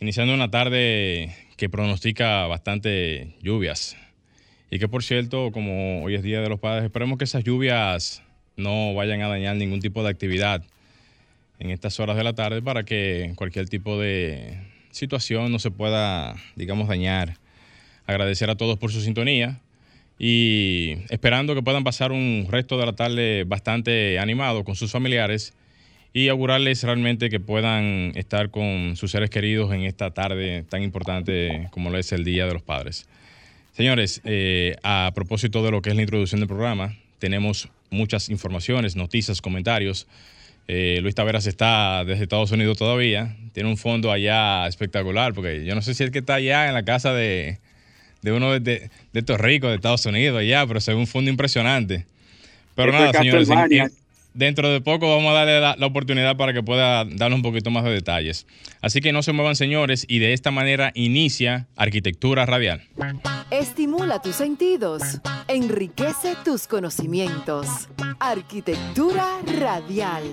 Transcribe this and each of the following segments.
iniciando una tarde que pronostica bastante lluvias. Y que por cierto, como hoy es Día de los Padres, esperemos que esas lluvias no vayan a dañar ningún tipo de actividad en estas horas de la tarde para que cualquier tipo de situación no se pueda, digamos, dañar. Agradecer a todos por su sintonía y esperando que puedan pasar un resto de la tarde bastante animado con sus familiares y augurarles realmente que puedan estar con sus seres queridos en esta tarde tan importante como lo es el Día de los Padres. Señores, eh, a propósito de lo que es la introducción del programa, tenemos muchas informaciones, noticias, comentarios. Eh, Luis Taveras está desde Estados Unidos todavía, tiene un fondo allá espectacular, porque yo no sé si es que está allá en la casa de, uno de, de, estos ricos de Estados Unidos allá, pero se ve un fondo impresionante. Pero nada, señores, dentro de poco vamos a darle la, oportunidad para que pueda darnos un poquito más de detalles. Así que no se muevan, señores, y de esta manera inicia Arquitectura Radial. Estimula tus sentidos, enriquece tus conocimientos. Arquitectura Radial.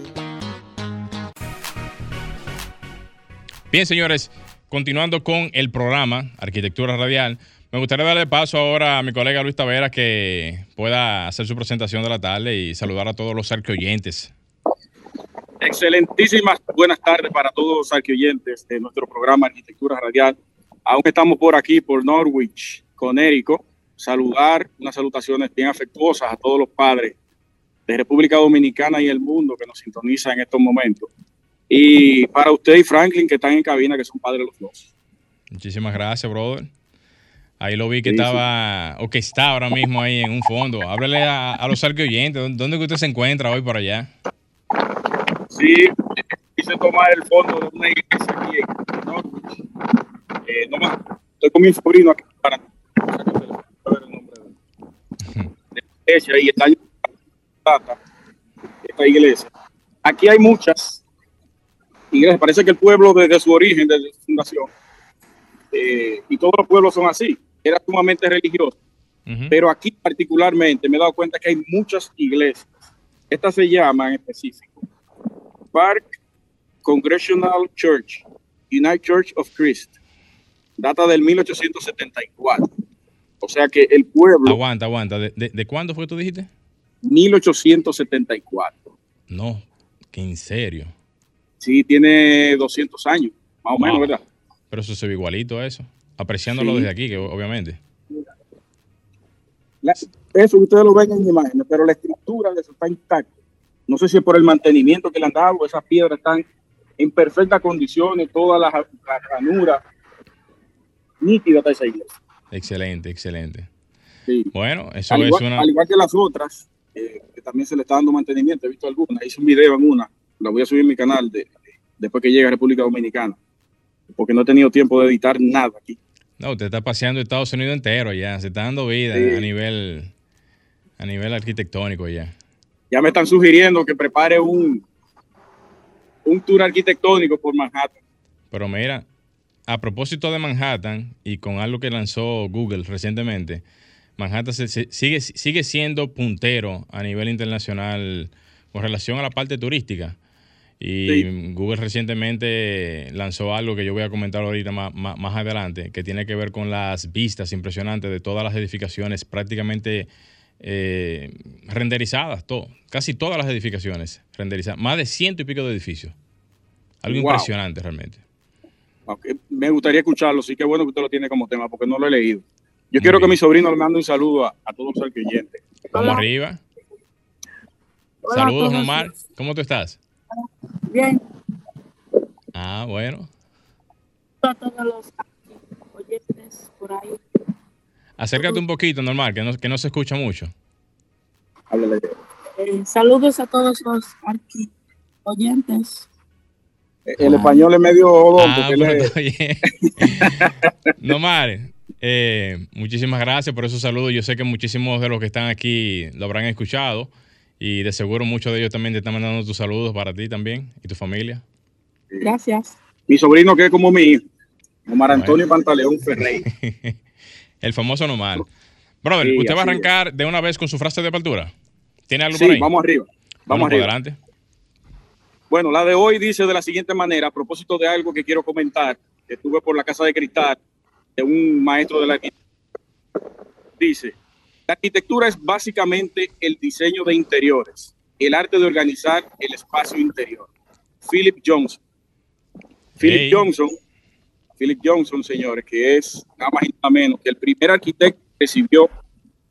Bien, señores, continuando con el programa Arquitectura Radial, me gustaría darle paso ahora a mi colega Luis Tavera que pueda hacer su presentación de la tarde y saludar a todos los arqueoyentes. Excelentísimas buenas tardes para todos los arqueoyentes de nuestro programa Arquitectura Radial. Aún estamos por aquí, por Norwich, Conérico, saludar unas salutaciones bien afectuosas a todos los padres de República Dominicana y el mundo que nos sintonizan en estos momentos. Y para usted y Franklin que están en cabina, que son padres los dos. Muchísimas gracias, brother. Ahí lo vi que estaba, o que está ahora mismo ahí en un fondo. Háblele a, a los oyentes, ¿dónde que usted se encuentra hoy por allá? Sí, quise tomar el fondo de una iglesia aquí en Norwich. Eh, no más, estoy con mi sobrino aquí para ver el nombre de la iglesia y está esta iglesia. Aquí hay muchas iglesias, parece que el pueblo desde su origen, desde su fundación, eh, y todos los pueblos son así era sumamente religioso. Pero aquí particularmente me he dado cuenta que hay muchas iglesias. Esta se llama en específico Park Congressional Church, United Church of Christ. Data del 1874. O sea que el pueblo... Aguanta, aguanta. ¿De, de, cuándo fue que tú dijiste? 1874. No, que en serio. Sí, tiene 200 años, más o menos, ¿verdad? Pero eso se ve igualito a eso. Apreciándolo desde aquí, que obviamente. eso ustedes lo ven en imágenes, pero la estructura de eso está intacta. No sé si es por el mantenimiento que le han dado, esas piedras están en perfectas condiciones, todas las, ranuras nítidas de esa iglesia. Excelente, excelente. Sí. Bueno, eso es una. Al igual que las otras, eh, que también se le está dando mantenimiento, he visto algunas, hice un video en una, la voy a subir en mi canal de, después que llegue a República Dominicana, porque no he tenido tiempo de editar nada aquí. No, usted está paseando Estados Unidos entero ya, se está dando vida a nivel a nivel arquitectónico ya. Ya me están sugiriendo que prepare un un tour arquitectónico por Manhattan. Pero mira, a propósito de Manhattan y con algo que lanzó Google recientemente, Manhattan sigue, sigue siendo puntero a nivel internacional con relación a la parte turística. Y Google recientemente lanzó algo que yo voy a comentar ahorita más, más, adelante, que tiene que ver con las vistas impresionantes de todas las edificaciones, prácticamente eh, renderizadas, todo, casi todas las edificaciones renderizadas, más de ciento y pico de edificios. Algo impresionante realmente. Me gustaría escucharlo, sí que bueno que usted lo tiene como tema, porque no lo he leído. Yo quiero que mi sobrino le mande un saludo a, todos los clientes. Vamos arriba. Saludos, Omar. ¿Cómo tú estás? Bien. Ah, bueno. A todos los oyentes por ahí. Acércate un poquito, normal, que no, que no se escucha mucho. Eh, saludos a todos los oyentes. El español es medio odón. Ah, no, Mare, eh, muchísimas gracias por esos saludos. Yo sé que muchísimos de los que están aquí lo habrán escuchado y de seguro muchos de ellos también te están mandando tus saludos para ti también y tu familia. Gracias. Mi sobrino que es como mi hijo, Omar Antonio Pantaleón Ferrey. El famoso Nomar. Brother, ¿usted va a arrancar de una vez con su frase de apertura? ¿Tiene algo sí, por ahí? vamos arriba. Vamos, arriba. adelante. Bueno, la de hoy dice de la siguiente manera, a propósito de algo que quiero comentar, que estuve por la casa de cristal de un maestro de la. Dice, la arquitectura es básicamente el diseño de interiores, el arte de organizar el espacio interior. Philip Johnson. Philip Johnson, Philip Johnson, señores, que es nada más y nada menos que el primer arquitecto que recibió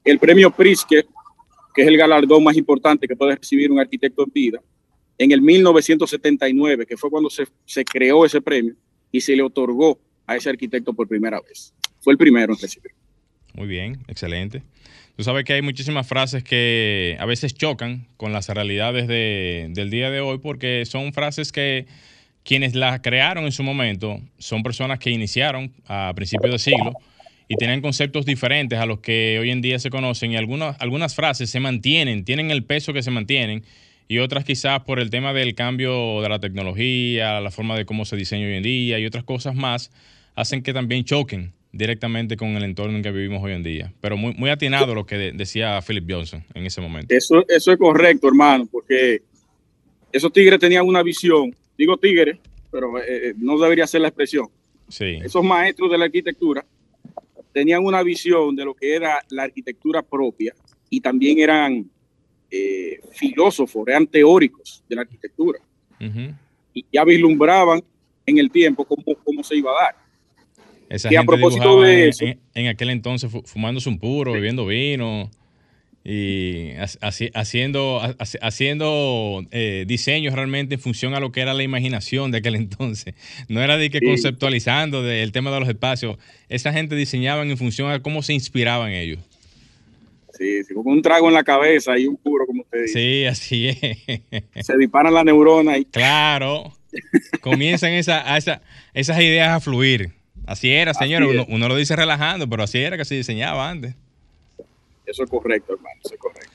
el premio Pritzker, que es el galardón más importante que puede recibir un arquitecto en vida en el 1979, que fue cuando se, se, creó ese premio y se le otorgó a ese arquitecto por primera vez. Fue el primero en recibir. Muy bien, excelente. Tú sabes que hay muchísimas frases que a veces chocan con las realidades de, del día de hoy porque son frases que quienes las crearon en su momento son personas que iniciaron a principios de siglo y tienen conceptos diferentes a los que hoy en día se conocen y algunas, algunas frases se mantienen, tienen el peso que se mantienen y otras quizás por el tema del cambio de la tecnología, la forma de cómo se diseña hoy en día y otras cosas más, hacen que también choquen directamente con el entorno en que vivimos hoy en día. Pero muy, muy atinado lo que decía Philip Johnson en ese momento. Eso, eso es correcto, hermano, porque esos tigres tenían una visión, digo tigres, pero eh, eh, no debería ser la expresión. Sí. Esos maestros de la arquitectura tenían una visión de lo que era la arquitectura propia y también eran eh, filósofos, eran teóricos de la arquitectura. Y ya vislumbraban en el tiempo cómo, cómo se iba a dar. Esa y a propósito de eso, en, aquel entonces fumándose un puro, bebiendo vino y haciendo, haciendo eh, diseños realmente en función a lo que era la imaginación de aquel entonces. No era de que conceptualizando del tema de los espacios. Esa gente diseñaba en función a cómo se inspiraban ellos. Sí, sí, con un trago en la cabeza y un puro, como usted dice. Sí, así es. Se disparan las neuronas y... Claro. Comienzan esa, esa, esas ideas a fluir. Así era, señor. Uno, uno, lo dice relajando, pero así era que se diseñaba antes. Eso es correcto, hermano. Eso es correcto.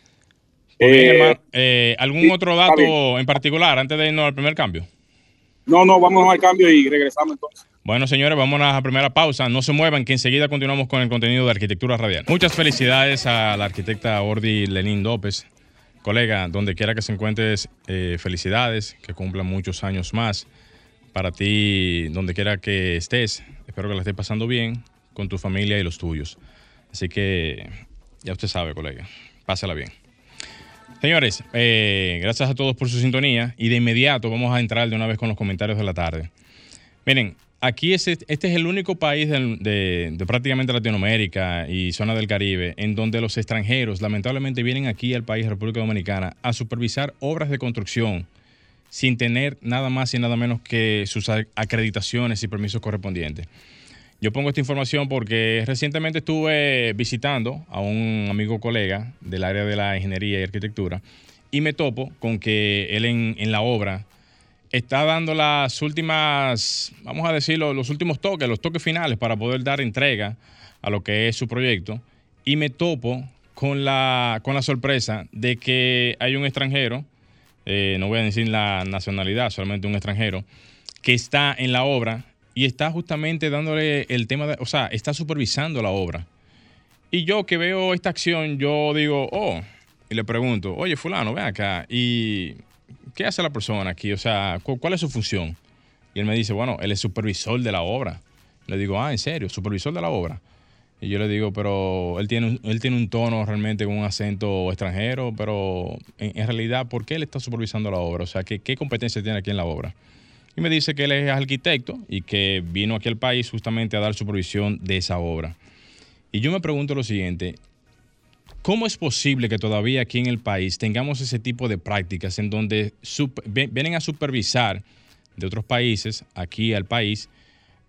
Eh, hermano, eh, ¿Algún sí, otro dato en particular antes de irnos al primer cambio? No, no, vamos al cambio y regresamos entonces. Bueno, señores, vamos a la primera pausa. No se muevan, que enseguida continuamos con el contenido de Arquitectura Radial. Muchas felicidades a la arquitecta Ordi Lenín López. Colega, donde quiera que se encuentres, eh, felicidades, que cumplan muchos años más. Para ti, donde quiera que estés, espero que la estés pasando bien con tu familia y los tuyos. Así que ya usted sabe, colega, pásala bien. Señores, eh, gracias a todos por su sintonía y de inmediato vamos a entrar de una vez con los comentarios de la tarde. Miren, aquí es, este es el único país de, de, prácticamente Latinoamérica y zona del Caribe en donde los extranjeros lamentablemente vienen aquí al país, República Dominicana, a supervisar obras de construcción sin tener nada más y nada menos que sus acreditaciones y permisos correspondientes. Yo pongo esta información porque recientemente estuve visitando a un amigo colega del área de la ingeniería y arquitectura y me topo con que él en, la obra está dando las últimas, vamos a decirlo, los últimos toques, los toques finales para poder dar entrega a lo que es su proyecto. Y me topo con la, con la sorpresa de que hay un extranjero, eh, no voy a decir la nacionalidad, solamente un extranjero, que está en la obra y está justamente dándole el tema, de, o sea, está supervisando la obra. Y yo que veo esta acción, yo digo, oh, y le pregunto, oye, fulano, ven acá, y ¿qué hace la persona aquí? O sea, ¿cuál es su función? Y él me dice, bueno, él es supervisor de la obra. Le digo, ah, ¿en serio? ¿Supervisor de la obra? Y yo le digo, pero él tiene, él tiene un tono realmente con un acento extranjero, pero en, en, realidad, ¿por qué él está supervisando la obra? O sea, ¿qué, ¿qué competencia tiene aquí en la obra? Y me dice que él es arquitecto y que vino aquí al país justamente a dar supervisión de esa obra. Y yo me pregunto lo siguiente, ¿Cómo es posible que todavía aquí en el país tengamos ese tipo de prácticas en donde vienen a supervisar de otros países aquí al país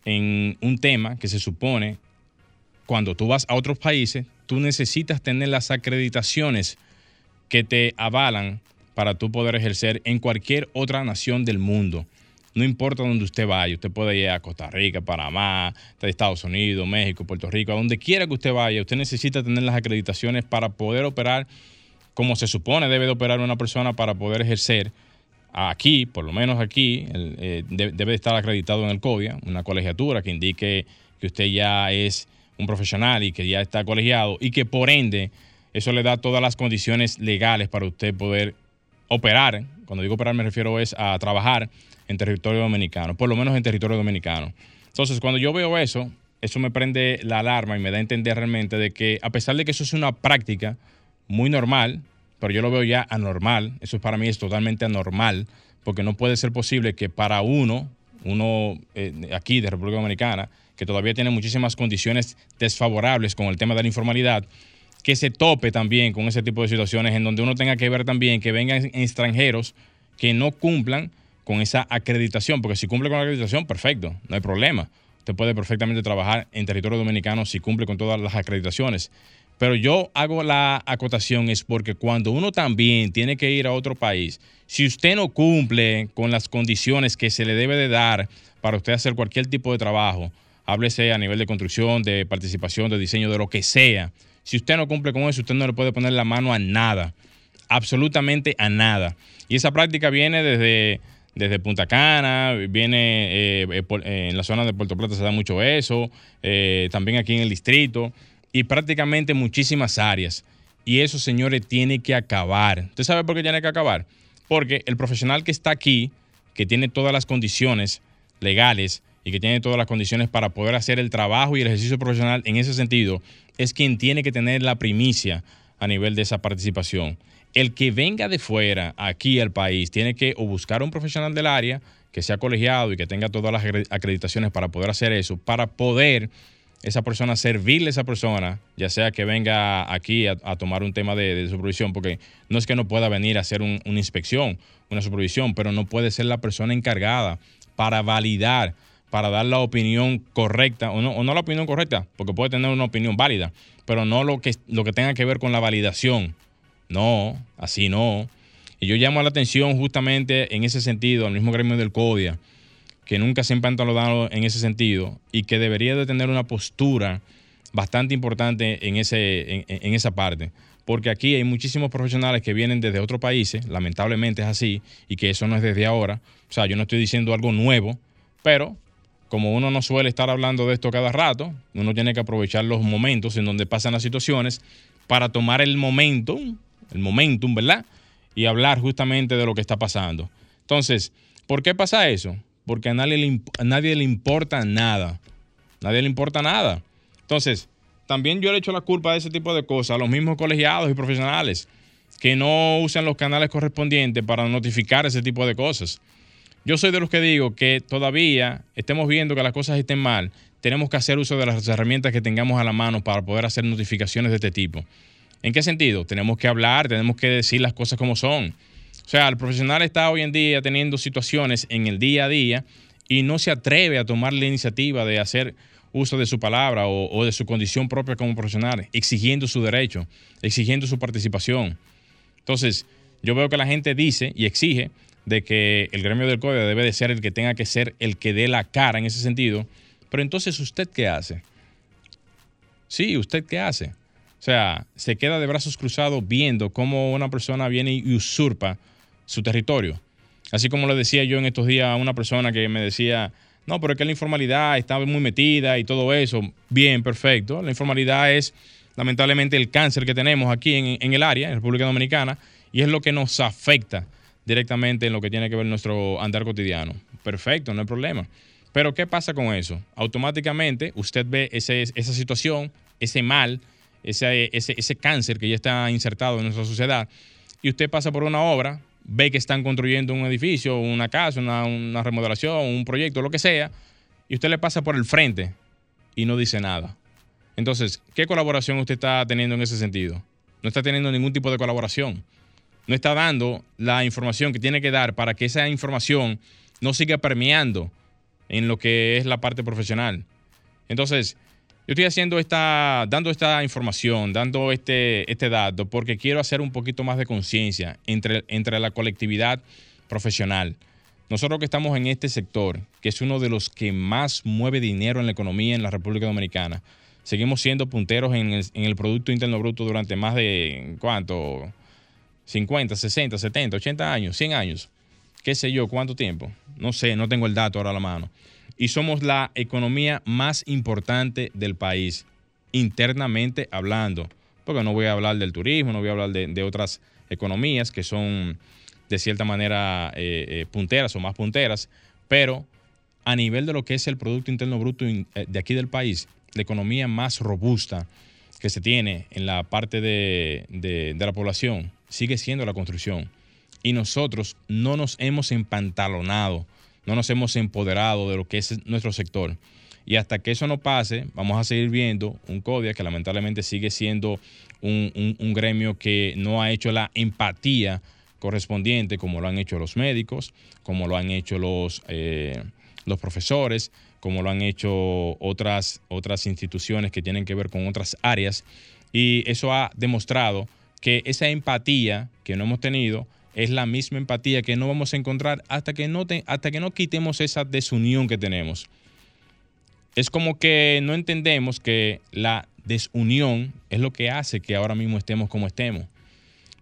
en un tema que se supone cuando tú vas a otros países, tú necesitas tener las acreditaciones que te avalan para tú poder ejercer en cualquier otra nación del mundo. no importa dónde usted vaya, usted puede ir a Costa Rica, Panamá, Estados Unidos, México, Puerto Rico, a donde quiera que usted vaya, usted necesita tener las acreditaciones para poder operar como se supone debe de operar una persona para poder ejercer aquí, por lo menos aquí, eh, debe de estar acreditado en el CODIA, una colegiatura que indique que usted ya es un profesional y que ya está colegiado y que por ende eso le da todas las condiciones legales para usted poder operar. Cuando digo operar me refiero es a trabajar en territorio dominicano, por lo menos en territorio dominicano. Entonces, cuando yo veo eso, eso me prende la alarma y me da a entender realmente de que a pesar de que eso es una práctica muy normal, pero yo lo veo ya anormal, eso para mí es totalmente anormal, porque no puede ser posible que para uno, uno eh, aquí de República Dominicana, que todavía tiene muchísimas condiciones desfavorables con el tema de la informalidad, que se tope también con ese tipo de situaciones en donde uno tenga que ver también que vengan extranjeros que no cumplan con esa acreditación, porque si cumple con la acreditación, perfecto, no hay problema. Usted puede perfectamente trabajar en territorio dominicano si cumple con todas las acreditaciones. Pero yo hago la acotación es porque cuando uno también tiene que ir a otro país, si usted no cumple con las condiciones que se le debe de dar para usted hacer cualquier tipo de trabajo, háblese a nivel de construcción, de participación, de diseño, de lo que sea, si usted no cumple con eso, usted no le puede poner la mano a nada, absolutamente a nada. Y esa práctica viene desde, desde Punta Cana, viene eh, eh, eh, en la zona de Puerto Plata se da mucho eso, también aquí en el distrito, y prácticamente muchísimas áreas. Y eso, señores, tiene que acabar. ¿Usted sabe por qué tiene que acabar? Porque el profesional que está aquí, que tiene todas las condiciones legales y que tiene todas las condiciones para poder hacer el trabajo y el ejercicio profesional en ese sentido, es quien tiene que tener la primicia a nivel de esa participación. El que venga de fuera aquí al país tiene que buscar un profesional del área que sea colegiado y que tenga todas las acreditaciones para poder hacer eso, para poder esa persona servirle a esa persona, ya sea que venga aquí a, tomar un tema de, supervisión, porque no es que no pueda venir a hacer una inspección, una supervisión, pero no puede ser la persona encargada para validar para dar la opinión correcta, o no, o no la opinión correcta, porque puede tener una opinión válida, pero no lo que, lo que tenga que ver con la validación. No, así no. Y yo llamo la atención justamente en ese sentido al mismo gremio del CODIA, que nunca se han dado en ese sentido y que debería de tener una postura bastante importante en, ese, en esa parte. Porque aquí hay muchísimos profesionales que vienen desde otros países, lamentablemente es así, y que eso no es desde ahora. O sea, yo no estoy diciendo algo nuevo, pero como uno no suele estar hablando de esto cada rato, uno tiene que aprovechar los momentos en donde pasan las situaciones para tomar el momentum, el momentum, ¿verdad? Y hablar justamente de lo que está pasando. Entonces, ¿por qué pasa eso? Porque a nadie le, a nadie le importa nada. Nadie le importa nada. Entonces, también yo le echo la culpa de ese tipo de cosas a los mismos colegiados y profesionales que no usan los canales correspondientes para notificar ese tipo de cosas. Yo soy de los que digo que todavía estemos viendo que las cosas estén mal, tenemos que hacer uso de las herramientas que tengamos a la mano para poder hacer notificaciones de este tipo. ¿En qué sentido? Tenemos que hablar, tenemos que decir las cosas como son. O sea, el profesional está hoy en día teniendo situaciones en el día a día y no se atreve a tomar la iniciativa de hacer uso de su palabra o, o de su condición propia como profesional, exigiendo su derecho, exigiendo su participación. Entonces, yo veo que la gente dice y exige, de que el gremio del CODE debe de ser el que tenga que ser el que dé la cara en ese sentido. Pero entonces, ¿usted qué hace? Sí, ¿usted qué hace? O sea, se queda de brazos cruzados viendo cómo una persona viene y usurpa su territorio. Así como le decía yo en estos días a una persona que me decía, no, pero es que la informalidad está muy metida y todo eso. Bien, perfecto. La informalidad es lamentablemente el cáncer que tenemos aquí en, en el área, en República Dominicana, y es lo que nos afecta directamente en lo que tiene que ver nuestro andar cotidiano. Perfecto, no hay problema. Pero ¿qué pasa con eso? Automáticamente usted ve ese, esa situación, ese mal, ese, ese, cáncer que ya está insertado en nuestra sociedad, y usted pasa por una obra, ve que están construyendo un edificio, una casa, una, una remodelación, un proyecto, lo que sea, y usted le pasa por el frente y no dice nada. Entonces, ¿qué colaboración usted está teniendo en ese sentido? No está teniendo ningún tipo de colaboración no está dando la información que tiene que dar para que esa información no siga permeando en lo que es la parte profesional. Entonces, yo estoy haciendo esta, dando esta información, dando este, este dato, porque quiero hacer un poquito más de conciencia entre, entre la colectividad profesional. nosotros que estamos en este sector, que es uno de los que más mueve dinero en la economía en la República Dominicana, seguimos siendo punteros en el, Producto Interno Bruto durante más de, ¿cuánto? 50, 60, 70, 80 años, 100 años, qué sé yo, cuánto tiempo. No sé, no tengo el dato ahora a la mano. Y somos la economía más importante del país, internamente hablando. Porque no voy a hablar del turismo, no voy a hablar de, otras economías que son de cierta manera eh, eh, punteras o más punteras, pero a nivel de lo que es el Producto Interno Bruto eh, de aquí del país, la economía más robusta que se tiene en la parte de, la población sigue siendo la construcción. Y nosotros no nos hemos empantalonado, no nos hemos empoderado de lo que es nuestro sector. Y hasta que eso no pase, vamos a seguir viendo un CODIA que lamentablemente sigue siendo un, gremio que no ha hecho la empatía correspondiente como lo han hecho los médicos, como lo han hecho los, eh, los profesores, como lo han hecho otras, otras instituciones que tienen que ver con otras áreas. Y eso ha demostrado que esa empatía que no hemos tenido es la misma empatía que no vamos a encontrar hasta que no, hasta que no quitemos esa desunión que tenemos. Es como que no entendemos que la desunión es lo que hace que ahora mismo estemos como estemos.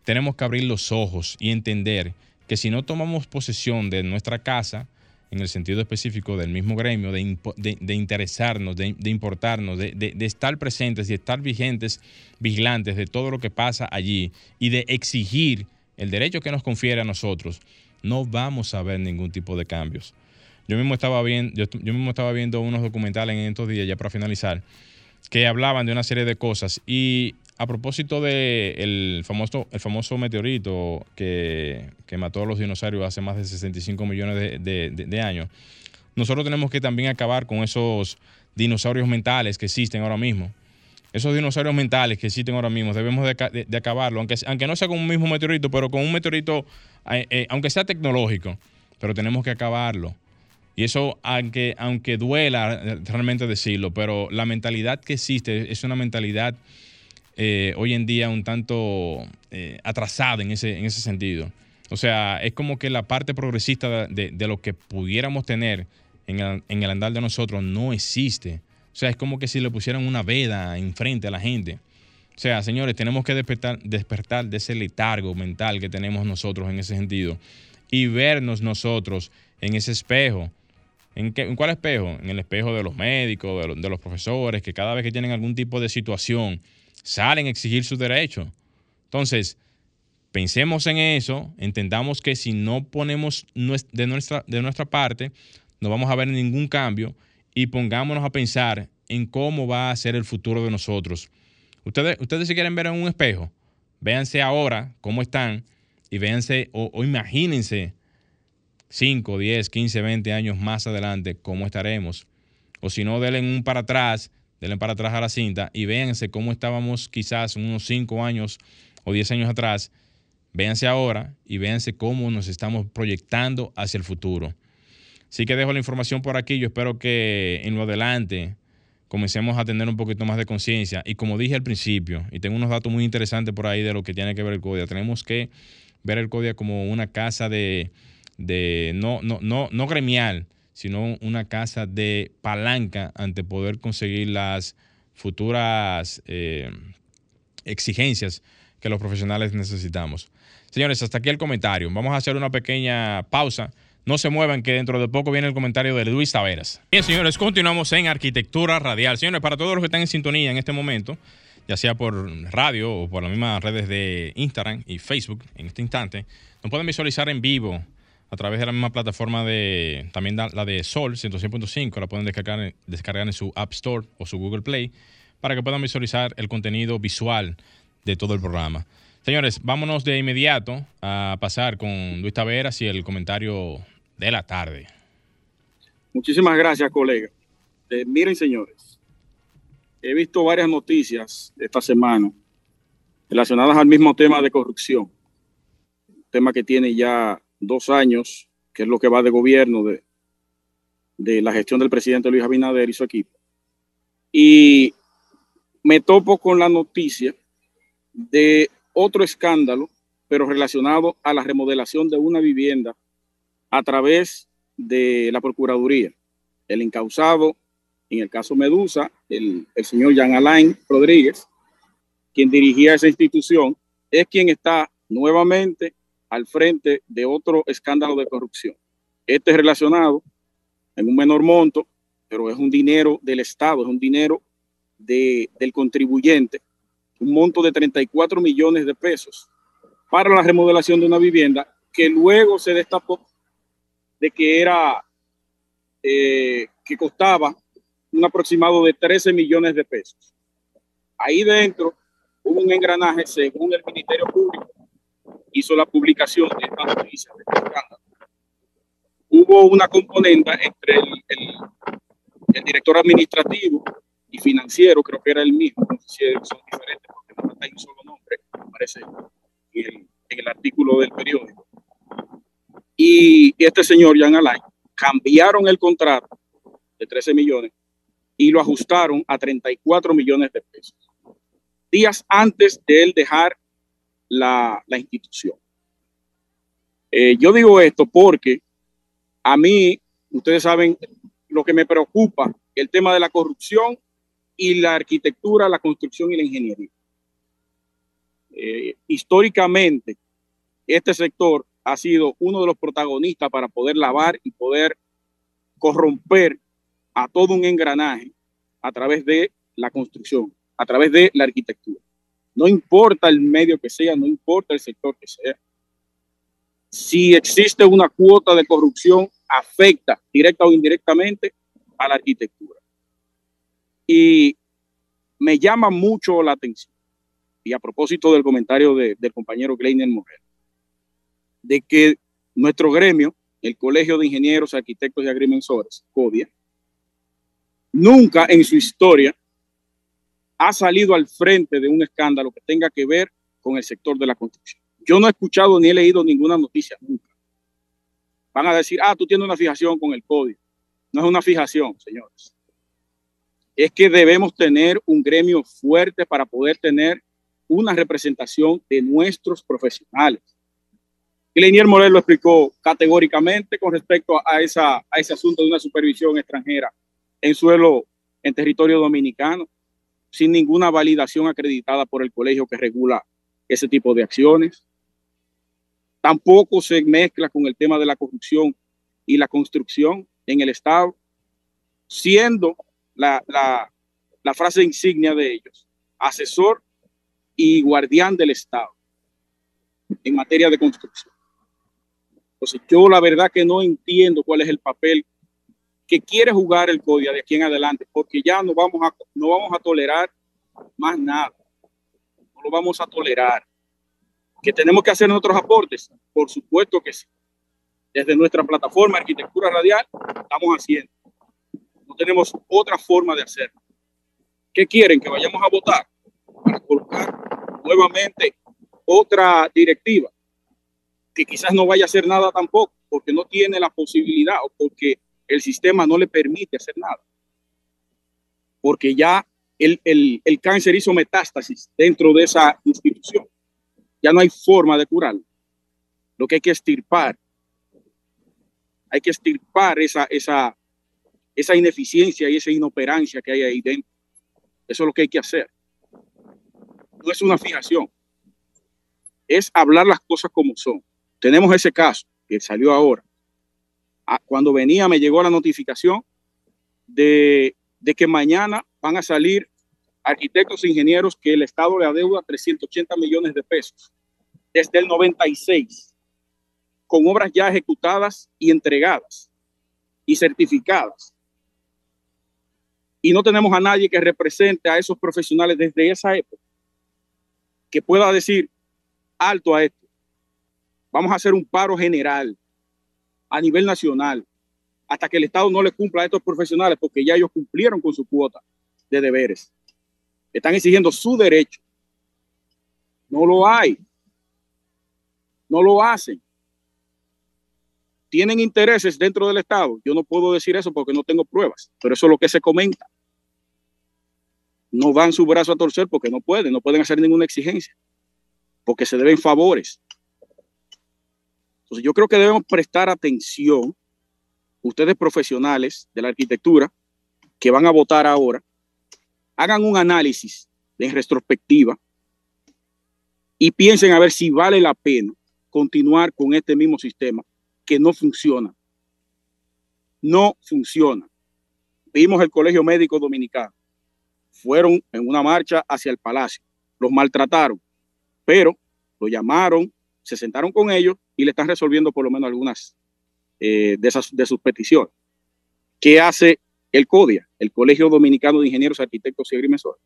Tenemos que abrir los ojos y entender que si no tomamos posesión de nuestra casa, en el sentido específico del mismo gremio, de, interesarnos, de, importarnos, de, estar presentes y estar vigentes, vigilantes de todo lo que pasa allí y de exigir el derecho que nos confiere a nosotros, no vamos a ver ningún tipo de cambios. Yo mismo estaba viendo, yo, yo mismo estaba viendo unos documentales en estos días, ya para finalizar, que hablaban de una serie de cosas y a propósito del famoso, el famoso meteorito que, mató a los dinosaurios hace más de 65 millones de, años, nosotros tenemos que también acabar con esos dinosaurios mentales que existen ahora mismo. Esos dinosaurios mentales que existen ahora mismo, debemos de, acabarlo, aunque, aunque no sea con un mismo meteorito, pero con un meteorito, eh, eh, aunque sea tecnológico, pero tenemos que acabarlo. Y eso, aunque, aunque duela realmente decirlo, pero la mentalidad que existe es una mentalidad eh, hoy en día un tanto eh, atrasada en ese, en ese sentido. O sea, es como que la parte progresista de, lo que pudiéramos tener en el, en el, andar de nosotros no existe. O sea, es como que si le pusieran una veda enfrente a la gente. O sea, señores, tenemos que despertar, despertar de ese letargo mental que tenemos nosotros en ese sentido y vernos nosotros en ese espejo. ¿En, qué, ¿En cuál espejo? En el espejo de los médicos, de, de los profesores, que cada vez que tienen algún tipo de situación salen a exigir sus derechos. Entonces, pensemos en eso, entendamos que si no ponemos de nuestra, de nuestra parte, no vamos a ver ningún cambio y pongámonos a pensar en cómo va a ser el futuro de nosotros. Ustedes, ustedes si quieren ver en un espejo, véanse ahora cómo están y véanse o, o imagínense 5, 10, 15, 20 años más adelante cómo estaremos. O si no, denle un para atrás denle para atrás a la cinta y véanse cómo estábamos quizás unos 5 años o 10 años atrás. Véanse ahora y véanse cómo nos estamos proyectando hacia el futuro. Sí que dejo la información por aquí. Yo espero que en lo adelante comencemos a tener un poquito más de conciencia. Y como dije al principio, y tengo unos datos muy interesantes por ahí de lo que tiene que ver el CODIA, tenemos que ver el CODIA como una casa de, de no, no, no, no gremial, sino una casa de palanca ante poder conseguir las futuras eh, exigencias que los profesionales necesitamos. Señores, hasta aquí el comentario. Vamos a hacer una pequeña pausa. No se muevan, que dentro de poco viene el comentario de Luis Taveras. Bien, señores, continuamos en Arquitectura Radial. Señores, para todos los que están en sintonía en este momento, ya sea por radio o por las mismas redes de Instagram y Facebook en este instante, nos pueden visualizar en vivo a través de la misma plataforma de también la de Sol 106.5, la pueden descargar, descargar en su App Store o su Google Play para que puedan visualizar el contenido visual de todo el programa. Señores, vámonos de inmediato a pasar con Luis Taveras y el comentario de la tarde. Muchísimas gracias, colega. Eh, miren, señores, he visto varias noticias esta semana relacionadas al mismo tema de corrupción, tema que tiene ya dos años, que es lo que va de gobierno de, de la gestión del presidente Luis Abinader y su equipo. Y me topo con la noticia de otro escándalo, pero relacionado a la remodelación de una vivienda a través de la Procuraduría. El encausado, en el caso Medusa, el, el señor Jean Alain Rodríguez, quien dirigía esa institución, es quien está nuevamente al frente de otro escándalo de corrupción. Este es relacionado en un menor monto, pero es un dinero del Estado, es un dinero de, del contribuyente, un monto de 34 millones de pesos para la remodelación de una vivienda que luego se destapó de que era, eh, que costaba un aproximado de 13 millones de pesos. Ahí dentro hubo un engranaje, según el Ministerio Público, hizo la publicación de esta noticia, de este escándalo. Hubo una componente entre el, el, director administrativo y financiero, creo que era el mismo, no sé si son diferentes porque no hay un solo nombre, aparece en el, en el artículo del periódico. Y este señor, Jan Alain, cambiaron el contrato de 13 millones y lo ajustaron a 34 millones de pesos días antes de él dejar la, institución. Eh, yo digo esto porque a mí, ustedes saben, lo que me preocupa, el tema de la corrupción y la arquitectura, la construcción y la ingeniería. Eh, históricamente, este sector ha sido uno de los protagonistas para poder lavar y poder corromper a todo un engranaje a través de la construcción a través de la arquitectura. No importa el medio que sea, no importa el sector que sea. Si existe una cuota de corrupción, afecta directa o indirectamente a la arquitectura. Y me llama mucho la atención, y a propósito del comentario del compañero Gleiner Morel, de que nuestro gremio, el Colegio de Ingenieros, Arquitectos y Agrimensores, CODIA, nunca en su historia ha salido al frente de un escándalo que tenga que ver con el sector de la construcción. Yo no he escuchado ni he leído ninguna noticia nunca. Van a decir, ah, tú tienes una fijación con el código. No es una fijación, señores. Es que debemos tener un gremio fuerte para poder tener una representación de nuestros profesionales. Lenier Morel lo explicó categóricamente con respecto a, esa, a ese asunto de una supervisión extranjera en suelo, en territorio dominicano sin ninguna validación acreditada por el colegio que regula ese tipo de acciones. Tampoco se mezcla con el tema de la corrupción y la construcción en el Estado, siendo la, frase insignia de ellos, asesor y guardián del Estado en materia de construcción. Entonces, yo la verdad que no entiendo cuál es el papel que quiere jugar el CODIA de aquí en adelante, porque ya no vamos a, no vamos a tolerar más nada. No lo vamos a tolerar. ¿Que tenemos que hacer nuestros aportes? Por supuesto que sí. Desde nuestra plataforma Arquitectura Radial estamos haciendo. No tenemos otra forma de hacerlo. ¿Qué quieren? Que vayamos a votar para colocar nuevamente otra directiva que quizás no vaya a hacer nada tampoco, porque no tiene la posibilidad o porque el sistema no le permite hacer nada. Porque ya el, el, cáncer hizo metástasis dentro de esa institución. Ya no hay forma de curarlo. Lo que hay que estirpar, hay que estirpar esa, esa, esa ineficiencia y esa inoperancia que hay ahí dentro. Eso es lo que hay que hacer. No es una fijación, es hablar las cosas como son. Tenemos ese caso que salió ahora Ah, cuando venía me llegó la notificación de, que mañana van a salir arquitectos e ingenieros que el Estado le adeuda 380 millones de pesos desde el 96, con obras ya ejecutadas y entregadas y certificadas. Y no tenemos a nadie que represente a esos profesionales desde esa época, que pueda decir alto a esto. Vamos a hacer un paro general a nivel nacional hasta que el Estado no le cumpla a estos profesionales porque ya ellos cumplieron con su cuota de deberes. Están exigiendo su derecho. No lo hay. No lo hacen. Tienen intereses dentro del Estado. Yo no puedo decir eso porque no tengo pruebas, pero eso es lo que se comenta. No dan su brazo a torcer porque no pueden, no pueden hacer ninguna exigencia, porque se deben favores Entonces yo creo que debemos prestar atención, ustedes profesionales de la arquitectura que van a votar ahora, hagan un análisis en retrospectiva y piensen a ver si vale la pena continuar con este mismo sistema que no funciona. No funciona. Vimos el Colegio Médico Dominicano. Fueron en una marcha hacia el palacio. Los maltrataron, pero lo llamaron, se sentaron con ellos y le están resolviendo por lo menos algunas eh, de, sus peticiones. ¿Qué hace el CODIA, el Colegio Dominicano de Ingenieros, Arquitectos y Agrimensores?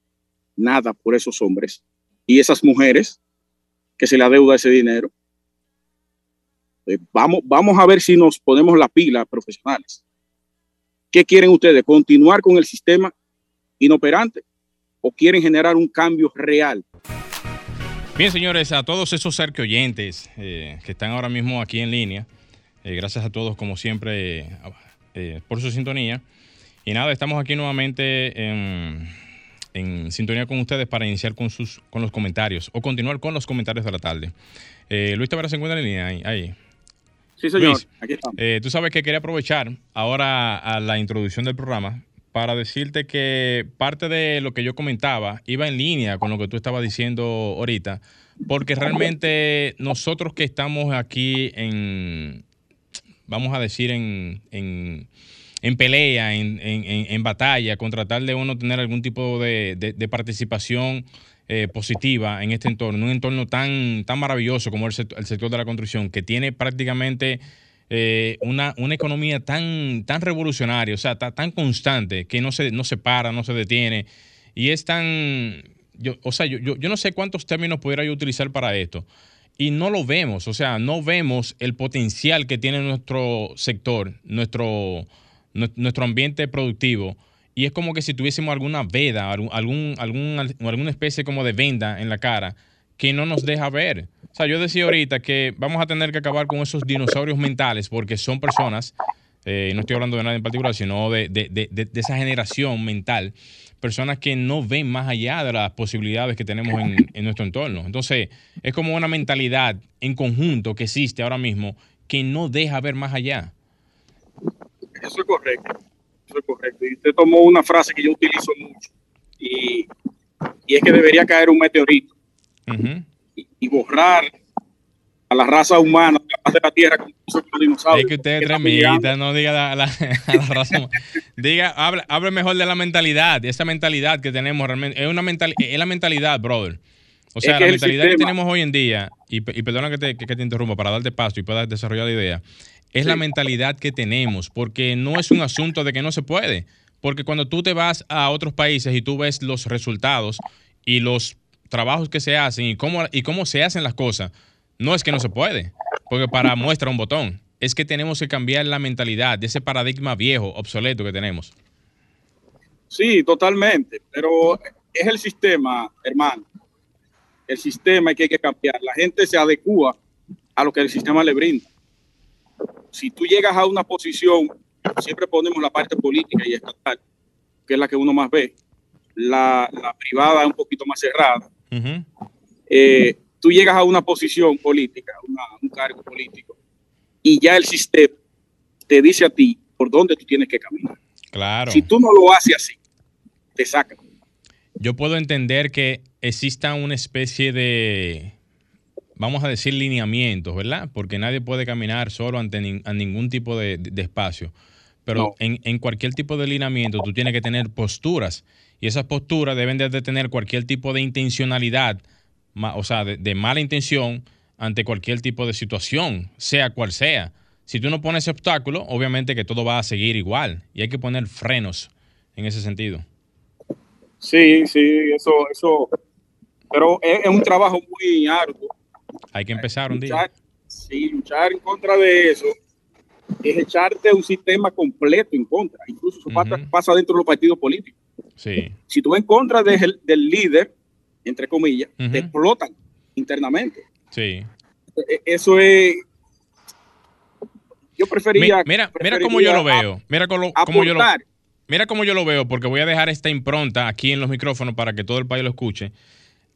Nada por esos hombres y esas mujeres que se le adeuda ese dinero. Eh, vamos, vamos a ver si nos ponemos la pila profesionales. ¿Qué quieren ustedes? ¿Continuar con el sistema inoperante o quieren generar un cambio real? Bien, señores, a todos esos arqueoyentes eh, que están ahora mismo aquí en línea, eh, gracias a todos, como siempre, eh, por su sintonía. Y nada, estamos aquí nuevamente en, sintonía con ustedes para iniciar con, sus, con los comentarios o continuar con los comentarios de la tarde. Luis Tavera se encuentra en línea ahí. Sí, señor, aquí estamos. tú sabes que quería aprovechar ahora a la introducción del programa para decirte que parte de lo que yo comentaba iba en línea con lo que tú estabas diciendo ahorita, porque realmente nosotros que estamos aquí en, vamos a decir, en, en, pelea, en, en, batalla, con tratar de uno tener algún tipo de, participación eh, positiva en este entorno, un entorno tan, tan maravilloso como el el sector de la construcción, que tiene prácticamente eh, una, una, economía tan, tan revolucionaria, o sea, tan constante, que no se, no se para, no se detiene, y es tan, yo, o sea, yo, yo, no sé cuántos términos pudiera yo utilizar para esto, y no lo vemos, o sea, no vemos el potencial que tiene nuestro sector, nuestro, nuestro ambiente productivo, y es como que si tuviésemos alguna veda, algún, algún, alguna especie como de venda en la cara que no nos deja ver. O sea, yo decía ahorita que vamos a tener que acabar con esos dinosaurios mentales porque son personas, eh, no estoy hablando de nadie en particular, sino de, de, esa generación mental, personas que no ven más allá de las posibilidades que tenemos en, en nuestro entorno. Entonces, es como una mentalidad en conjunto que existe ahora mismo que no deja ver más allá. Eso es correcto. Eso es correcto. Y usted tomó una frase que yo utilizo mucho y, y es que debería caer un meteorito y, borrar a la raza humana de la tierra como los dinosaurios. Es que usted tremita, no diga a la, raza humana. Diga, hable, mejor de la mentalidad, esa mentalidad que tenemos realmente. Es, una mental, es la mentalidad, brother. O sea, la mentalidad que tenemos hoy en día, y, perdona que te, que te, interrumpa para darte paso y puedas desarrollar la idea, es la mentalidad que tenemos, porque no es un asunto de que no se puede. Porque cuando tú te vas a otros países y tú ves los resultados y los trabajos que se hacen y cómo, y cómo se hacen las cosas, no es que no se puede, porque para muestra un botón, es que tenemos que cambiar la mentalidad de ese paradigma viejo, obsoleto que tenemos. Sí, totalmente, pero es el sistema, hermano. El sistema que hay que cambiar. La gente se adecua a lo que el sistema le brinda. Si tú llegas a una posición, siempre ponemos la parte política y estatal, que es la que uno más ve. La, la privada es un poquito más cerrada eh, tú llegas a una posición política, un cargo político, y ya el sistema te dice a ti por dónde tú tienes que caminar. Claro. Si tú no lo haces así, te sacan. Yo puedo entender que exista una especie de, vamos a decir, lineamientos, ¿verdad? Porque nadie puede caminar solo ante a ningún tipo de, espacio. Pero en, en, cualquier tipo de lineamiento tú tienes que tener posturas y esas posturas deben de tener cualquier tipo de intencionalidad, o sea, de, mala intención ante cualquier tipo de situación, sea cual sea. Si tú no pones ese obstáculo, obviamente que todo va a seguir igual y hay que poner frenos en ese sentido. Sí, sí, eso, eso, pero es, un trabajo muy arduo. Hay que empezar un día. Sí, luchar en contra de eso es echarte un sistema completo en contra. Incluso eso pasa dentro de los partidos políticos. Si tú en contra del líder, entre comillas, te explotan internamente. Sí. E, eso es. Yo prefería. Mira, mira cómo yo lo veo. Mira cómo, yo lo Mira cómo yo lo veo, porque voy a dejar esta impronta aquí en los micrófonos para que todo el país lo escuche.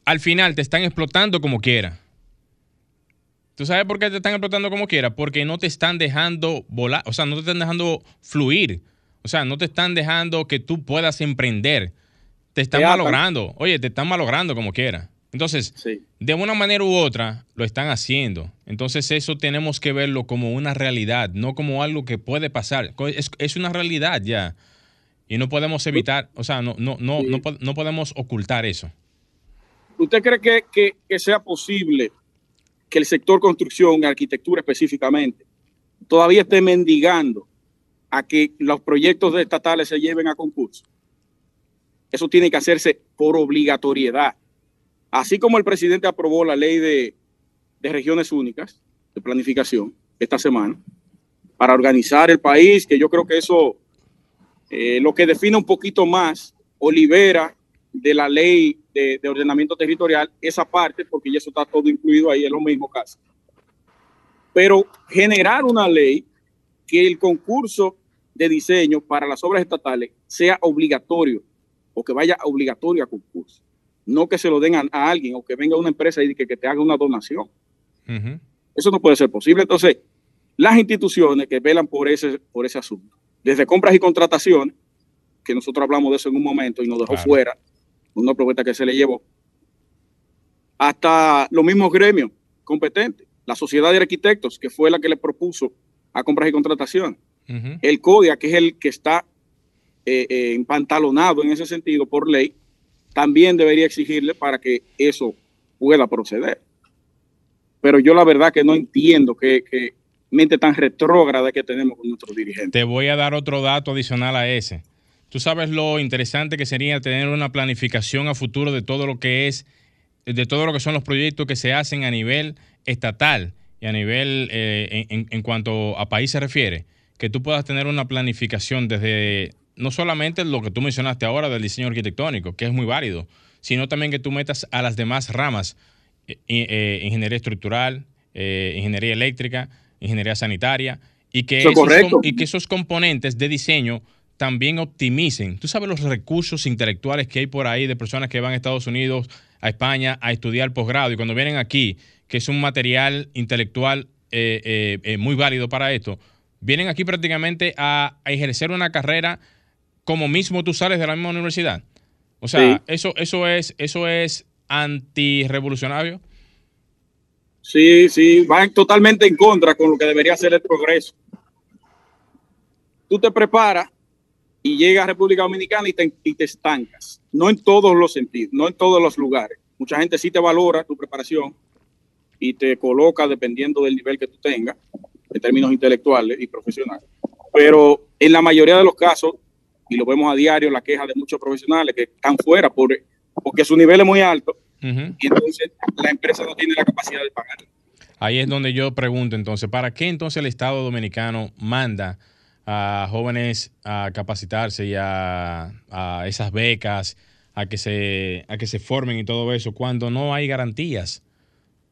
Al final te están explotando como quiera. ¿Tú sabes por qué te están explotando como quiera? Porque no te están dejando volar, o sea, no te están dejando fluir. O sea, no te están dejando que tú puedas emprender. Te están malogrando. Oye, te están malogrando como quiera. Entonces, de una manera u otra, lo están haciendo. Entonces, eso tenemos que verlo como una realidad, no como algo que puede pasar. Es, una realidad ya. Y no podemos evitar, o sea, no, no, no, no, podemos ocultar eso. ¿Usted cree que, que sea posible que el sector construcción, arquitectura específicamente, todavía esté mendigando a que los proyectos estatales se lleven a concurso? Eso tiene que hacerse por obligatoriedad Así como el presidente aprobó la ley de, regiones únicas de planificación esta semana para organizar el país, que yo creo que eso eh, lo que define un poquito más o libera de la ley de, ordenamiento territorial esa parte, porque ya eso está todo incluido ahí, es lo mismo casi. Pero generar una ley que el concurso de diseño para las obras estatales sea obligatorio o que vaya obligatorio a concurso no que se lo den a, alguien o que venga una empresa y que, te haga una donación. Eso no puede ser posible. Entonces, las instituciones que velan por ese, por ese asunto, desde compras y contrataciones, que nosotros hablamos de eso en un momento y nos dejó fuera, una propuesta que se le llevó, hasta los mismos gremios competentes, la sociedad de arquitectos, que fue la que le propuso a compras y contrataciones, el CODIA, que es el que está eh, eh, empantalonado en ese sentido por ley, también debería exigirle para que eso pueda proceder. Pero yo la verdad que no entiendo que, mente tan retrógrada que tenemos con nuestros dirigentes. Te voy a dar otro dato adicional a ese. Tú sabes lo interesante que sería tener una planificación a futuro de todo lo que es, de todo lo que son los proyectos que se hacen a nivel estatal y a nivel eh, en, en cuanto a país se refiere, que tú puedas tener una planificación desde no solamente lo que tú mencionaste ahora del diseño arquitectónico, que es muy válido, sino también que tú metas a las demás ramas, eh, eh, ingeniería estructural, eh, ingeniería eléctrica, ingeniería sanitaria, y que, esos, y que esos componentes de diseño también optimicen. Tú sabes los recursos intelectuales que hay por ahí de personas que van a Estados Unidos, a España, a estudiar posgrado, y cuando vienen aquí, que es un material intelectual muy válido para esto, vienen aquí prácticamente a ejercer una carrera como mismo tú sales de la misma universidad. O sea, eso, eso es, eso es antirrevolucionario. Sí, sí, van totalmente en contra con lo que debería ser el progreso. Tú te preparas y llegas a República Dominicana y te, y te estancas. No en todos los sentidos, no en todos los lugares. Mucha gente sí te valora tu preparación y te coloca dependiendo del nivel que tú tengas en términos intelectuales y profesionales. Pero en la mayoría de los casos y lo vemos a diario, la queja de muchos profesionales que están fuera por, porque su nivel es muy alto y entonces la empresa no tiene la capacidad de pagar. Ahí es donde yo pregunto entonces, ¿para qué entonces el Estado dominicano manda a jóvenes a capacitarse y a, esas becas, a que, se, a que se formen y todo eso, cuando no hay garantías?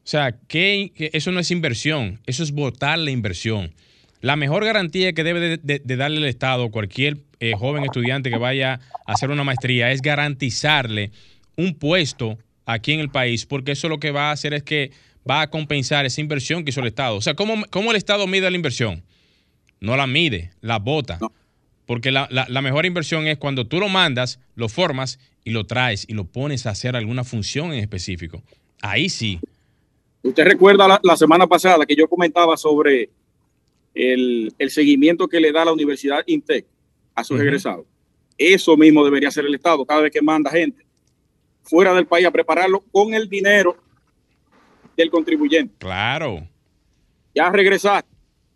O sea, que, eso no es inversión, eso es votar la inversión. La mejor garantía que debe de, darle el Estado a cualquier eh, joven estudiante que vaya a hacer una maestría es garantizarle un puesto aquí en el país, porque eso lo que va a hacer es que va a compensar esa inversión que hizo el Estado. O sea, ¿cómo, cómo el Estado mide la inversión? No la mide, la bota. Porque la, mejor inversión es cuando tú lo mandas, lo formas y lo traes y lo pones a hacer alguna función en específico. Ahí sí. Usted recuerda la semana pasada que yo comentaba sobre el, seguimiento que le da la Universidad INTEC a sus egresados. Eso mismo debería hacer el Estado cada vez que manda gente fuera del país a prepararlo con el dinero del contribuyente. Claro. Ya regresaste.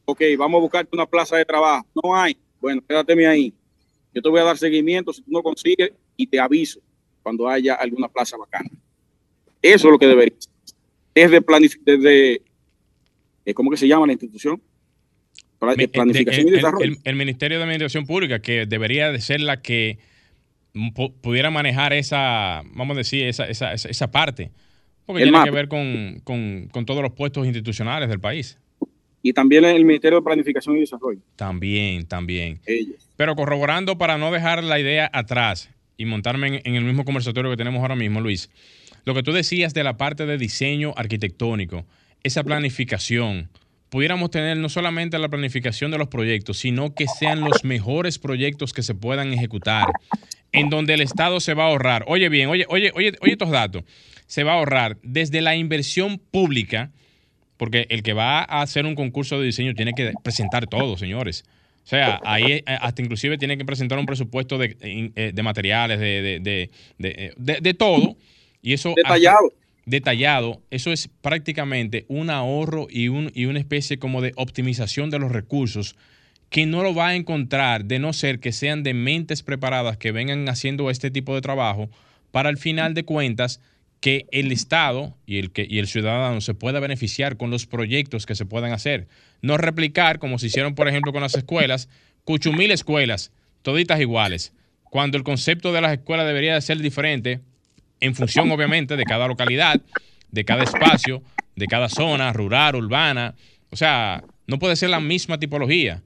Ok, vamos a buscarte una plaza de trabajo. No hay. Bueno, quédate ahí. Yo te voy a dar seguimiento si tú no consigues y te aviso cuando haya alguna plaza bacana. Eso es lo que debería. Desde, desde eh, ¿cómo que se llama la institución? planificación y desarrollo. El, Ministerio de Administración Pública, que debería de ser la que pudiera manejar esa, vamos a decir, esa, esa, esa parte, porque tiene que ver con, todos los puestos institucionales del país. Y también el Ministerio de Planificación y Desarrollo. También, también. Pero corroborando para no dejar la idea atrás y montarme en el mismo conversatorio que tenemos ahora mismo, Luis, lo que tú decías de la parte de diseño arquitectónico, esa planificación, pudiéramos tener no solamente la planificación de los proyectos, sino que sean los mejores proyectos que se puedan ejecutar, en donde el Estado se va a ahorrar. Oye bien, oye, oye, oye, oye estos datos. Se va a ahorrar desde la inversión pública, porque el que va a hacer un concurso de diseño tiene que presentar todo, señores. O sea, ahí eh, hasta inclusive tiene que presentar un presupuesto de, eh, materiales, de, de, todo. Y eso detallado. detallado. Eso es prácticamente un ahorro y, un, y una especie como de optimización de los recursos que no lo va a encontrar de no ser que sean de mentes preparadas que vengan haciendo este tipo de trabajo para al final de cuentas que el Estado y el, que, y el ciudadano se pueda beneficiar con los proyectos que se puedan hacer. No replicar, como se hicieron, por ejemplo, con las escuelas, cuchumil escuelas, toditas iguales, cuando el concepto de las escuelas debería de ser diferente en función, obviamente, de cada localidad, de cada espacio, de cada zona, rural, urbana. O sea, no puede ser la misma tipología.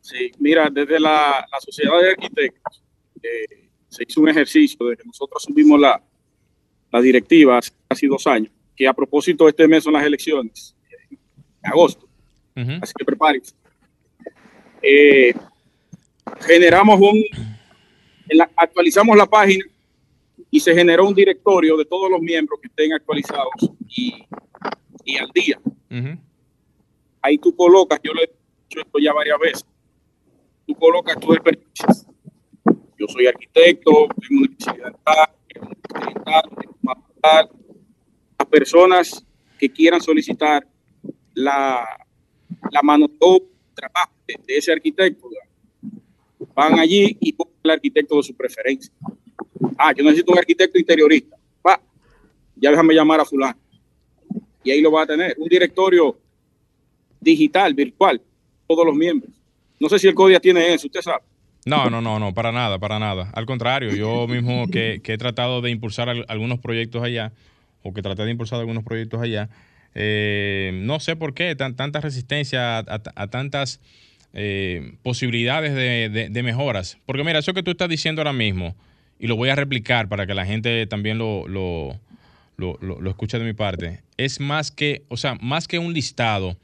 Sí, mira, desde la, Sociedad de Arquitectos eh, se hizo un ejercicio de que nosotros subimos la, la directiva hace casi dos años, que a propósito este mes son las elecciones, en agosto, así que prepárense. Eh, generamos un, actualizamos la página y se generó un directorio de todos los miembros que estén actualizados y, al día. Ahí tú colocas, yo lo he hecho esto ya varias veces, tú colocas tus experiencias. Yo soy arquitecto, tengo una especialidad a personas que quieran solicitar la, la mano de ese arquitecto, van allí y buscan el arquitecto de su preferencia. Ah, yo necesito un arquitecto interiorista. Va, ya déjame llamar a fulano. Y ahí lo va a tener. Un directorio digital, virtual, todos los miembros. No sé si el CODIA tiene eso, usted sabe. No, no, no, no, para nada, para nada. Al contrario, yo mismo que, he tratado de impulsar algunos proyectos allá, o que traté de impulsar algunos proyectos allá, eh, no sé por qué tan, tanta resistencia a, tantas eh, posibilidades de, mejoras. Porque mira, eso que tú estás diciendo ahora mismo, y lo voy a replicar para que la gente también lo, lo, lo, escuche de mi parte, es más que, o sea, más que un listado,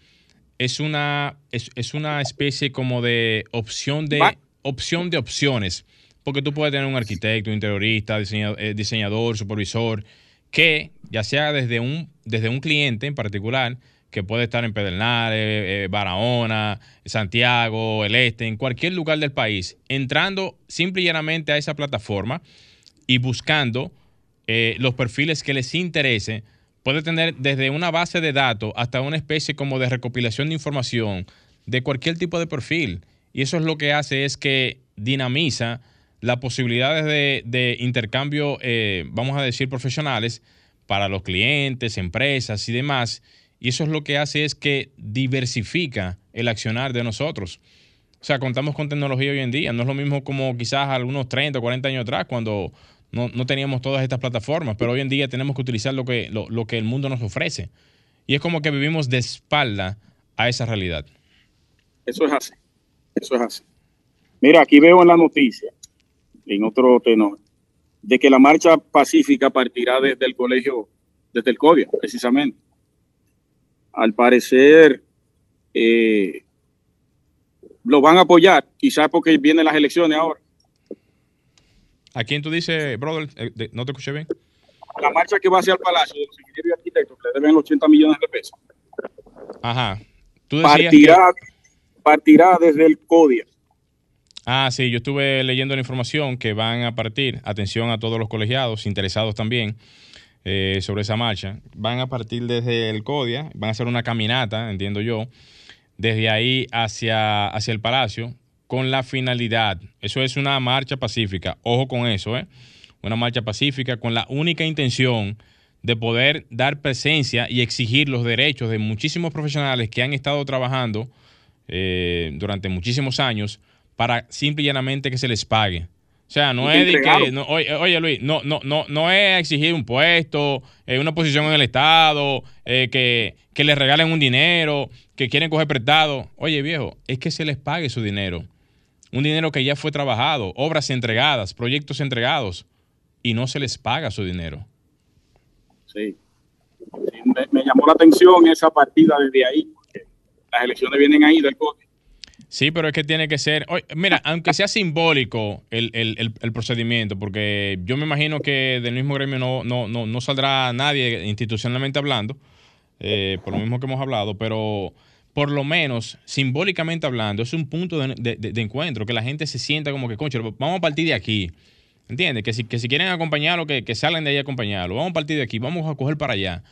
es una, es, es una especie como de opción de opción de opciones, porque tú puedes tener un arquitecto, un interiorista, eh, diseñador, supervisor, que ya sea desde un, desde un cliente en particular, que puede estar en Pedernales, eh, Barahona, Santiago, el Este, en cualquier lugar del país, entrando simple y llanamente a esa plataforma y buscando eh, los perfiles que les interese, puede tener desde una base de datos hasta una especie como de recopilación de información de cualquier tipo de perfil. Y eso es lo que hace es que dinamiza las posibilidades de, intercambio, eh, vamos a decir, profesionales para los clientes, empresas y demás. Y eso es lo que hace es que diversifica el accionar de nosotros. O sea, contamos con tecnología hoy en día. No es lo mismo como quizás algunos 30 o 40 años atrás, cuando no, teníamos todas estas plataformas, pero hoy en día tenemos que utilizar lo que, lo que el mundo nos ofrece. Y es como que vivimos de espalda a esa realidad. Eso es así. Eso es así. Mira, aquí veo en la noticia, en otro tenor, de que la marcha pacífica partirá desde el colegio, desde el CODIA, precisamente. Al parecer, eh, lo van a apoyar, quizás porque vienen las elecciones ahora. ¿A quién tú dices, brother? Eh, ¿No te escuché bien? La marcha que va hacia el Palacio de los Ingenieros y Arquitectos, que le deben 80 millones de pesos. Ajá. ¿Tú partirá, partirá desde el CODIA. Ah, sí, yo estuve leyendo la información que van a partir, atención a todos los colegiados, interesados también eh, sobre esa marcha, van a partir desde el CODIA, van a hacer una caminata, entiendo yo, desde ahí hacia, hacia el Palacio, con la finalidad, eso es una marcha pacífica, ojo con eso, ¿eh? una marcha pacífica con la única intención de poder dar presencia y exigir los derechos de muchísimos profesionales que han estado trabajando eh, durante muchísimos años para simple y llanamente que se les pague. O sea, no es de que, oye, Luis, no, no, no, no es exigir un puesto, eh, una posición en el Estado, eh, que, que les regalen un dinero, que quieren coger prestado. Oye, viejo, es que se les pague su dinero. Un dinero que ya fue trabajado, obras entregadas, proyectos entregados, y no se les paga su dinero. Sí. me, llamó la atención esa partida desde ahí, porque las elecciones vienen ahí del. Sí, pero es que tiene que ser, mira, aunque sea simbólico el, procedimiento, porque yo me imagino que del mismo gremio no, no, no, saldrá nadie institucionalmente hablando, eh, por lo mismo que hemos hablado, pero por lo menos simbólicamente hablando, es un punto de, encuentro, que la gente se sienta como que, concho, vamos a partir de aquí. ¿Entiendes? Que si, que si quieren acompañarlo, que, que salgan de ahí a acompañarlo. Vamos a partir de aquí, vamos a coger para allá.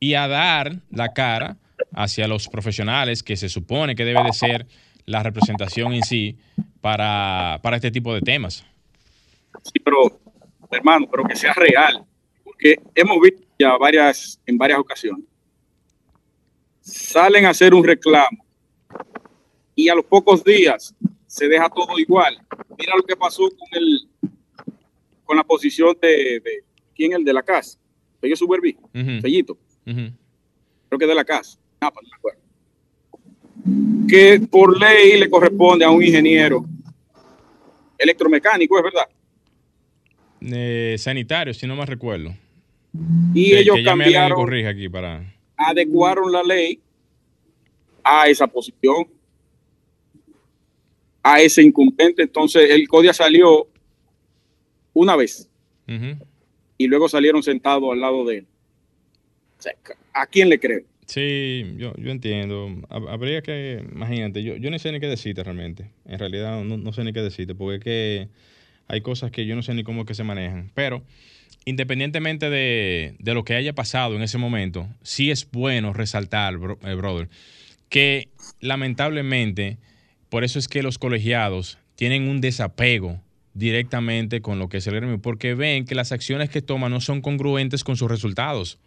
Y a dar la cara hacia los profesionales que se supone que debe de ser la representación en sí para, este tipo de temas. Sí, pero, hermano, pero que sea real, porque hemos visto ya varias, en varias ocasiones, salen a hacer un reclamo y a los pocos días se deja todo igual. Mira lo que pasó con el con la posición de, de quién el de la casa, Pello Superví, Fellito, creo que de la casa, ah, pues no me acuerdo que por ley le corresponde a un ingeniero electromecánico, ¿es verdad? Eh, sanitario, si no me recuerdo. Y ellos cambiaron, aquí para... adecuaron la ley a esa posición, a ese incumbente. Entonces el CODIA salió una vez y luego salieron sentados al lado de él. ¿A quién le creo? Sí, yo, yo entiendo. Habría que, imagínate, yo, yo no sé ni qué decirte realmente. En realidad no, sé ni qué decirte, porque es que hay cosas que yo no sé ni cómo que se manejan. Pero independientemente de, de lo que haya pasado en ese momento, sí es bueno resaltar, eh, brother, que lamentablemente, por eso es que los colegiados tienen un desapego directamente con lo que es el gremio, porque ven que las acciones que toman no son congruentes con sus resultados.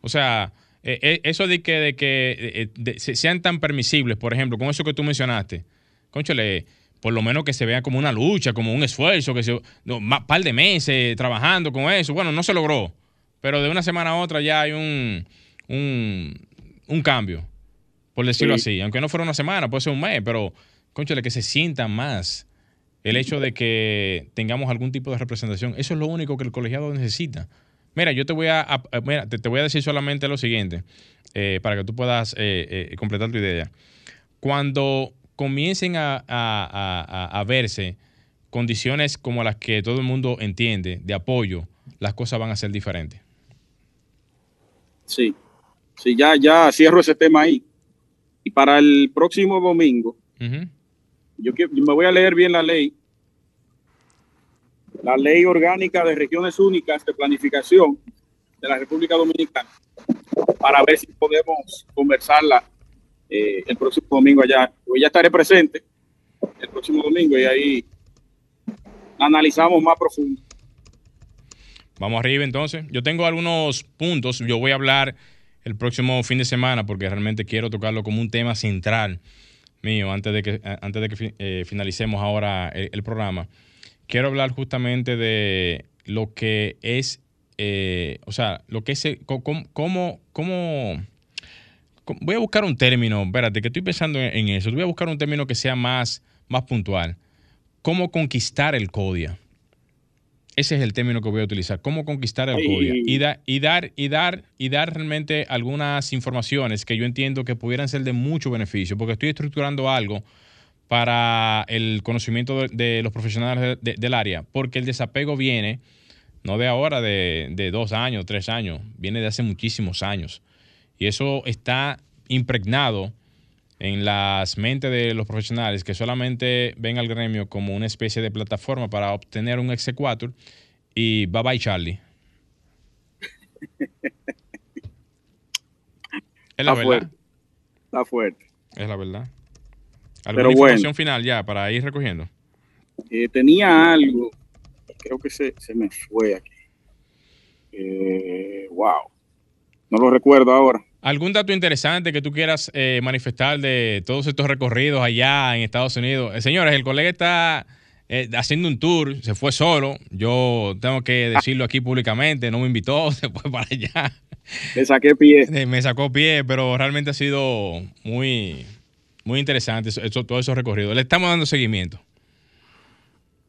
O sea, eh, eh, eso de que, de que eh, sean tan permisibles, por ejemplo, con eso que tú mencionaste, conchale, por lo menos que se vea como una lucha, como un esfuerzo, que se, un par de meses trabajando con eso. Bueno, no se logró, pero de una semana a otra ya hay un, un, cambio, por decirlo así. Aunque no fuera una semana, puede ser un mes, pero conchale, que se sienta más el hecho de que tengamos algún tipo de representación. Eso es lo único que el colegiado necesita. Mira, yo te voy a, te, voy a decir solamente lo siguiente, eh, para que tú puedas eh, eh, completar tu idea. Cuando comiencen a, verse condiciones como las que todo el mundo entiende de apoyo, las cosas van a ser diferentes. Sí, sí, ya, ya cierro ese tema ahí. Y para el próximo domingo, yo, yo me voy a leer bien la ley la ley orgánica de regiones únicas de planificación de la República Dominicana para ver si podemos conversarla eh, el próximo domingo allá. Hoy ya estaré presente el próximo domingo y ahí analizamos más profundo. Vamos arriba entonces. Yo tengo algunos puntos. Yo voy a hablar el próximo fin de semana porque realmente quiero tocarlo como un tema central mío antes de que, antes de que eh, finalicemos ahora el programa quiero hablar justamente de lo que es, eh, o sea, lo que es, eh, cómo, cómo, voy a buscar un término, espérate, que estoy pensando en, eso, voy a buscar un término que sea más, más puntual. ¿Cómo conquistar el CODIA? Ese es el término que voy a utilizar. ¿Cómo conquistar el CODIA? Y, y, dar, y, dar, y dar realmente algunas informaciones que yo entiendo que pudieran ser de mucho beneficio, porque estoy estructurando algo para el conocimiento de, los profesionales del área, porque el desapego viene no de ahora, de, dos años, tres años, viene de hace muchísimos años. Y eso está impregnado en las mentes de los profesionales que solamente ven al gremio como una especie de plataforma para obtener un exequatur y bye bye Charlie. es la verdad. Fuerte. Está fuerte. Es la verdad. ¿Alguna información final ya para ir recogiendo? Eh, tenía algo, creo que se, me fue aquí. Eh, wow, no lo recuerdo ahora. ¿Algún dato interesante que tú quieras eh, manifestar de todos estos recorridos allá en Estados Unidos? señores, el colega está haciendo un tour, se fue solo. Yo tengo que decirlo aquí públicamente, no me invitó, se fue para allá. Me saqué pie. Me sacó pie, pero realmente ha sido muy, muy interesante eso, todo eso recorrido. Le estamos dando seguimiento.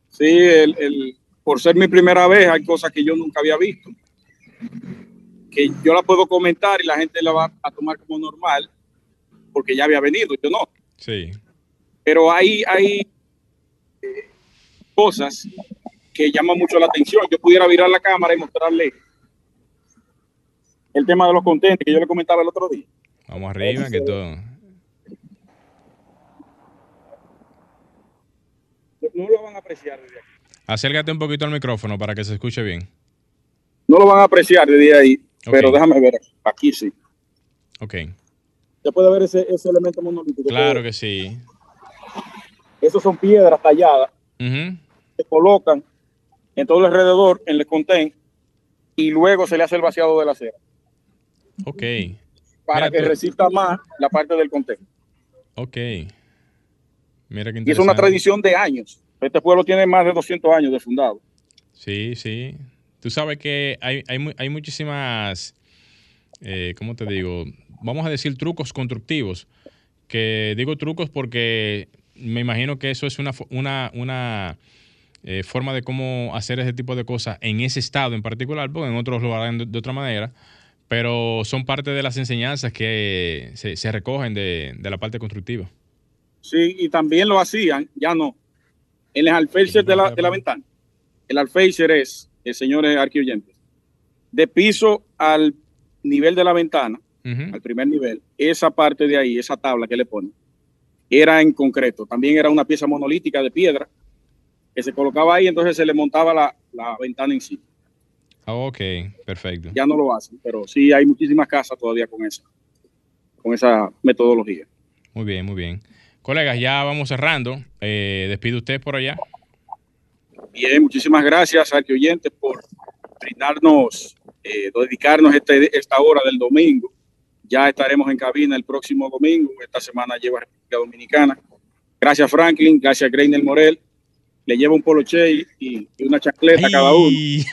Sí, el, por ser mi primera vez hay cosas que yo nunca había visto. que yo la puedo comentar y la gente la va a tomar como normal, porque ya había venido, yo no. Sí. Pero hay, hay eh, cosas que llaman mucho la atención. Yo pudiera virar la cámara y mostrarle el tema de los contentes que yo le comentaba el otro día. Vamos arriba, que todo. No lo van a apreciar desde aquí. Acércate un poquito al micrófono para que se escuche bien. No lo van a apreciar desde ahí, pero déjame ver. Aquí sí. Ok. ¿Se puede ver ese, ese elemento monolítico? Claro que sí. Esos son piedras talladas. Se colocan en todo el alrededor, en el contén, y luego se le hace el vaciado de la cera. Ok. Para que resista más la parte del contén. Ok. Mira y es una tradición de años. Este pueblo tiene más de 200 años de fundado. Sí, sí. Tú sabes que hay, hay, muchísimas, eh, ¿cómo te digo? Vamos a decir trucos constructivos. Que digo trucos porque me imagino que eso es una, una, una eh, forma de cómo hacer ese tipo de cosas en ese estado en particular, porque en otros lo harán de, otra manera, pero son parte de las enseñanzas que se, recogen de, de la parte constructiva. Sí, y también lo hacían, ya no, en el alféizar de la, de la ventana. El alféizar es, el señores arqueoyentes, de piso al nivel de la ventana, al primer nivel, esa parte de ahí, esa tabla que le ponen, era en concreto. También era una pieza monolítica de piedra que se colocaba ahí, entonces se le montaba la, la ventana en sí. ok, perfecto. Ya no lo hacen, pero sí hay muchísimas casas todavía con esa, con esa metodología. Muy bien, muy bien. Colegas, ya vamos cerrando. Eh, despide usted por allá. Bien, muchísimas gracias, Arque Oyentes, por brindarnos, eh, dedicarnos este, esta hora del domingo. Ya estaremos en cabina el próximo domingo. Esta semana lleva República Dominicana. Gracias, Franklin. Gracias, Greiner Morel. Le llevo un poloche y, una chacleta a cada uno.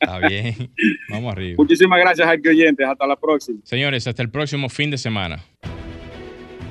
Está bien. Vamos arriba. Muchísimas gracias, Arque Oyentes. Hasta la próxima. Señores, hasta el próximo fin de semana.